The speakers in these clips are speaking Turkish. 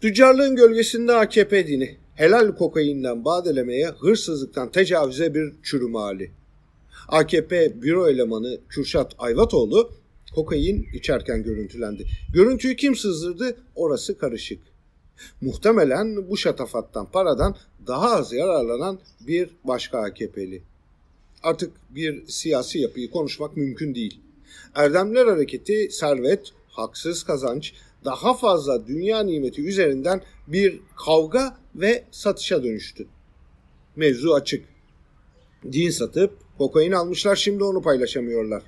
Tüccarlığın gölgesinde AKP dini, helal kokainden badelemeye, hırsızlıktan tecavüze bir çürüm hali. AKP büro elemanı Kürşat Ayvatoğlu kokain içerken görüntülendi. Görüntüyü kim sızdırdı? Orası karışık. Muhtemelen bu şatafattan, paradan daha az yararlanan bir başka AKP'li. Artık bir siyasi yapıyı konuşmak mümkün değil. Erdemler Hareketi, servet, haksız kazanç, daha fazla dünya nimeti üzerinden bir kavga ve satışa dönüştü. Mevzu açık. Din satıp kokain almışlar şimdi onu paylaşamıyorlar.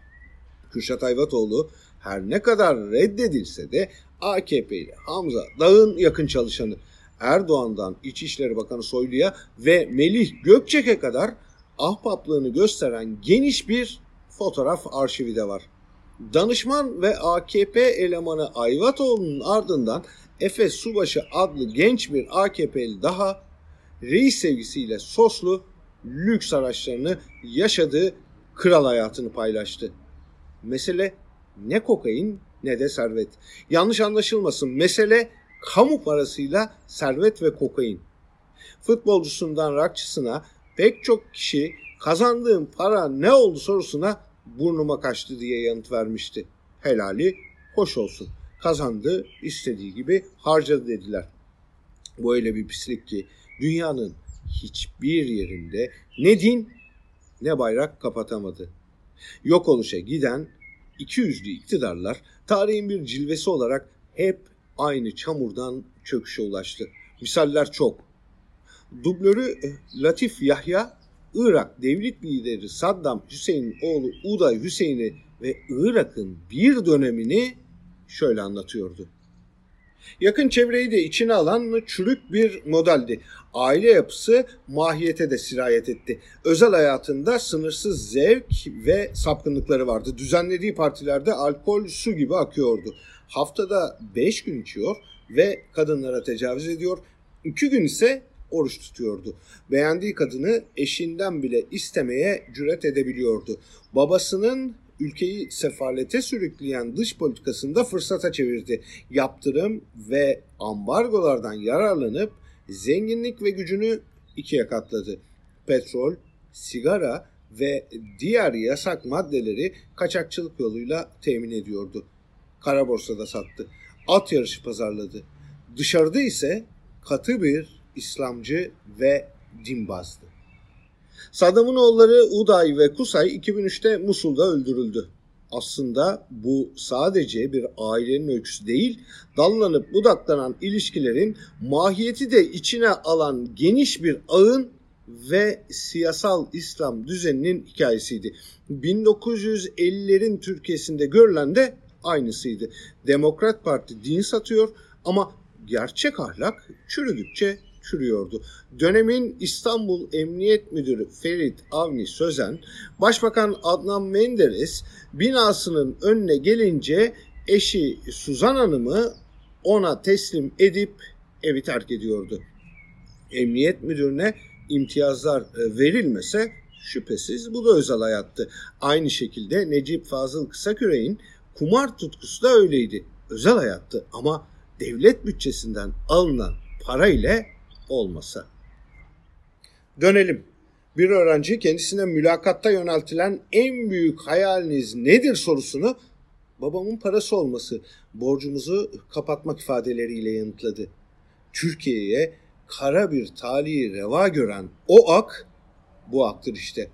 Kürşat Ayvatoğlu her ne kadar reddedilse de AKP ile Hamza Dağ'ın yakın çalışanı Erdoğan'dan İçişleri Bakanı Soylu'ya ve Melih Gökçek'e kadar ahbaplığını gösteren geniş bir fotoğraf arşivi de var. Danışman ve AKP elemanı Ayvatoğlu'nun ardından Efes Subaşı adlı genç bir AKP'li daha reis sevgisiyle soslu lüks araçlarını yaşadığı kral hayatını paylaştı. Mesele ne kokain ne de servet. Yanlış anlaşılmasın mesele kamu parasıyla servet ve kokain. Futbolcusundan rakçısına pek çok kişi kazandığım para ne oldu sorusuna burnuma kaçtı diye yanıt vermişti. Helali hoş olsun. Kazandı, istediği gibi harcadı dediler. Bu öyle bir pislik ki dünyanın hiçbir yerinde ne din ne bayrak kapatamadı. Yok oluşa giden iki yüzlü iktidarlar tarihin bir cilvesi olarak hep aynı çamurdan çöküşe ulaştı. Misaller çok. Dublörü eh, Latif Yahya, Irak devlet lideri Saddam Hüseyin'in oğlu Uday Hüseyin'i ve Irak'ın bir dönemini şöyle anlatıyordu. Yakın çevreyi de içine alan çürük bir modeldi. Aile yapısı mahiyete de sirayet etti. Özel hayatında sınırsız zevk ve sapkınlıkları vardı. Düzenlediği partilerde alkol su gibi akıyordu. Haftada 5 gün içiyor ve kadınlara tecavüz ediyor. 2 gün ise oruç tutuyordu. Beğendiği kadını eşinden bile istemeye cüret edebiliyordu. Babasının ülkeyi sefalete sürükleyen dış politikasında fırsata çevirdi. Yaptırım ve ambargolardan yararlanıp zenginlik ve gücünü ikiye katladı. Petrol, sigara ve diğer yasak maddeleri kaçakçılık yoluyla temin ediyordu. Kara borsada sattı. At yarışı pazarladı. Dışarıda ise katı bir İslamcı ve dinbazdı. Saddam'ın oğulları Uday ve Kusay 2003'te Musul'da öldürüldü. Aslında bu sadece bir ailenin öyküsü değil, dallanıp budaklanan ilişkilerin mahiyeti de içine alan geniş bir ağın ve siyasal İslam düzeninin hikayesiydi. 1950'lerin Türkiye'sinde görülen de aynısıydı. Demokrat Parti din satıyor ama gerçek ahlak çürüdükçe çürüyordu. Dönemin İstanbul Emniyet Müdürü Ferit Avni Sözen, Başbakan Adnan Menderes binasının önüne gelince eşi Suzan Hanım'ı ona teslim edip evi terk ediyordu. Emniyet Müdürüne imtiyazlar e, verilmese şüphesiz bu da özel hayattı. Aynı şekilde Necip Fazıl Kısaküre'nin kumar tutkusu da öyleydi. Özel hayattı ama devlet bütçesinden alınan para ile olmasa. Dönelim. Bir öğrenci kendisine mülakatta yöneltilen en büyük hayaliniz nedir sorusunu babamın parası olması, borcumuzu kapatmak ifadeleriyle yanıtladı. Türkiye'ye kara bir talihi reva gören o ak bu aktır işte.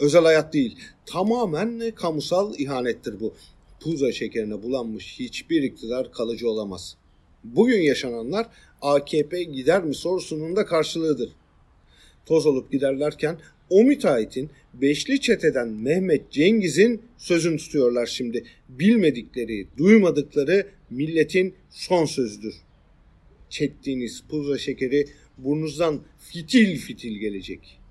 Özel hayat değil, tamamen kamusal ihanettir bu. Puzra şekerine bulanmış hiçbir iktidar kalıcı olamaz. Bugün yaşananlar AKP gider mi sorusunun da karşılığıdır. Toz olup giderlerken o müteahhitin beşli çeteden Mehmet Cengiz'in sözünü tutuyorlar şimdi. Bilmedikleri, duymadıkları milletin son sözüdür. Çektiğiniz pudra şekeri burnunuzdan fitil fitil gelecek.''